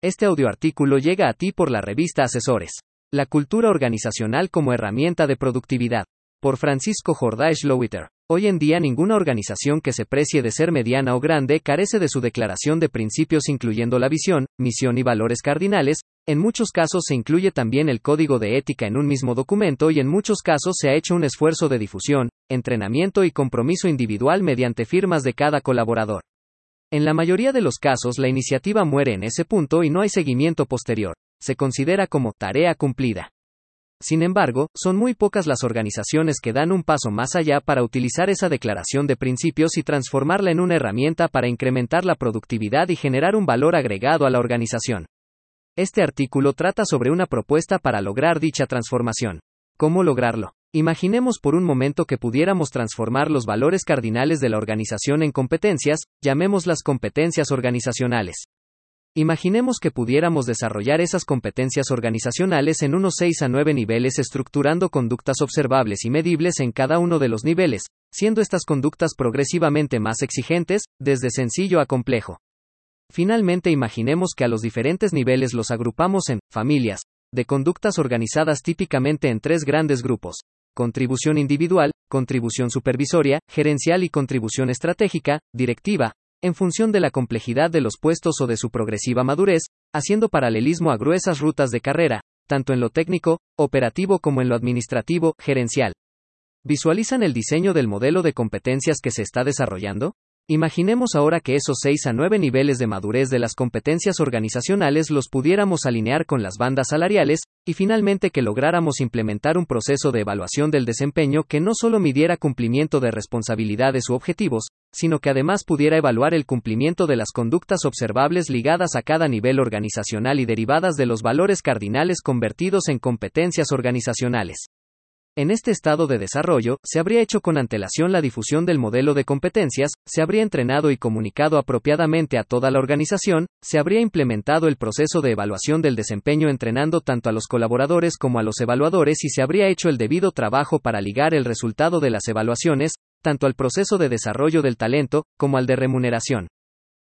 Este audioartículo llega a ti por la revista Asesores. La cultura organizacional como herramienta de productividad. Por Francisco Jordash Lowiter. Hoy en día ninguna organización que se precie de ser mediana o grande carece de su declaración de principios incluyendo la visión, misión y valores cardinales, en muchos casos se incluye también el código de ética en un mismo documento y en muchos casos se ha hecho un esfuerzo de difusión, entrenamiento y compromiso individual mediante firmas de cada colaborador. En la mayoría de los casos la iniciativa muere en ese punto y no hay seguimiento posterior. Se considera como tarea cumplida. Sin embargo, son muy pocas las organizaciones que dan un paso más allá para utilizar esa declaración de principios y transformarla en una herramienta para incrementar la productividad y generar un valor agregado a la organización. Este artículo trata sobre una propuesta para lograr dicha transformación. ¿Cómo lograrlo? Imaginemos por un momento que pudiéramos transformar los valores cardinales de la organización en competencias, llamémoslas competencias organizacionales. Imaginemos que pudiéramos desarrollar esas competencias organizacionales en unos 6 a 9 niveles estructurando conductas observables y medibles en cada uno de los niveles, siendo estas conductas progresivamente más exigentes, desde sencillo a complejo. Finalmente imaginemos que a los diferentes niveles los agrupamos en familias, de conductas organizadas típicamente en tres grandes grupos, contribución individual, contribución supervisoria, gerencial y contribución estratégica, directiva, en función de la complejidad de los puestos o de su progresiva madurez, haciendo paralelismo a gruesas rutas de carrera, tanto en lo técnico, operativo como en lo administrativo, gerencial. ¿Visualizan el diseño del modelo de competencias que se está desarrollando? Imaginemos ahora que esos 6 a 9 niveles de madurez de las competencias organizacionales los pudiéramos alinear con las bandas salariales, y finalmente que lográramos implementar un proceso de evaluación del desempeño que no solo midiera cumplimiento de responsabilidades u objetivos, sino que además pudiera evaluar el cumplimiento de las conductas observables ligadas a cada nivel organizacional y derivadas de los valores cardinales convertidos en competencias organizacionales. En este estado de desarrollo, se habría hecho con antelación la difusión del modelo de competencias, se habría entrenado y comunicado apropiadamente a toda la organización, se habría implementado el proceso de evaluación del desempeño entrenando tanto a los colaboradores como a los evaluadores y se habría hecho el debido trabajo para ligar el resultado de las evaluaciones, tanto al proceso de desarrollo del talento, como al de remuneración.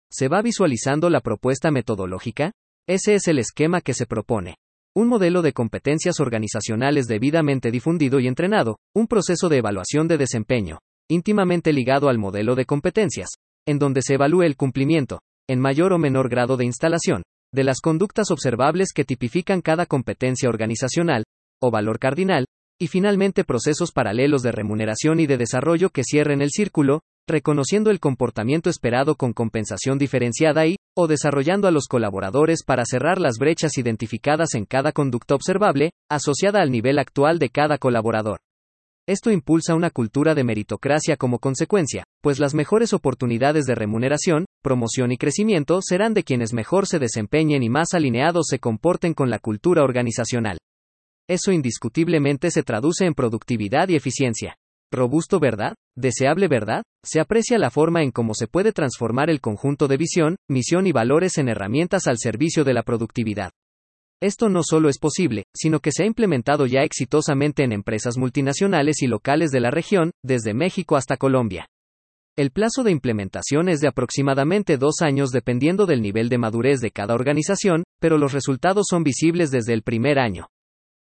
¿Se va visualizando la propuesta metodológica? Ese es el esquema que se propone. Un modelo de competencias organizacionales debidamente difundido y entrenado, un proceso de evaluación de desempeño, íntimamente ligado al modelo de competencias, en donde se evalúe el cumplimiento, en mayor o menor grado de instalación, de las conductas observables que tipifican cada competencia organizacional, o valor cardinal, y finalmente procesos paralelos de remuneración y de desarrollo que cierren el círculo, reconociendo el comportamiento esperado con compensación diferenciada y, o desarrollando a los colaboradores para cerrar las brechas identificadas en cada conducta observable, asociada al nivel actual de cada colaborador. Esto impulsa una cultura de meritocracia como consecuencia, pues las mejores oportunidades de remuneración, promoción y crecimiento serán de quienes mejor se desempeñen y más alineados se comporten con la cultura organizacional. Eso indiscutiblemente se traduce en productividad y eficiencia. Robusto, ¿verdad? Deseable, ¿verdad? Se aprecia la forma en cómo se puede transformar el conjunto de visión, misión y valores en herramientas al servicio de la productividad. Esto no solo es posible, sino que se ha implementado ya exitosamente en empresas multinacionales y locales de la región, desde México hasta Colombia. El plazo de implementación es de aproximadamente dos años dependiendo del nivel de madurez de cada organización, pero los resultados son visibles desde el primer año.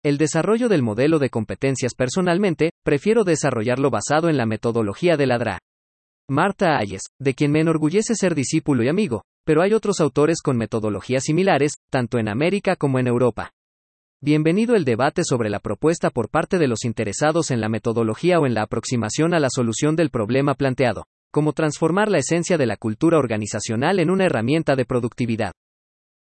El desarrollo del modelo de competencias personalmente, prefiero desarrollarlo basado en la metodología de la DRA. Marta Ayes, de quien me enorgullece ser discípulo y amigo, pero hay otros autores con metodologías similares, tanto en América como en Europa. Bienvenido el debate sobre la propuesta por parte de los interesados en la metodología o en la aproximación a la solución del problema planteado, cómo transformar la esencia de la cultura organizacional en una herramienta de productividad.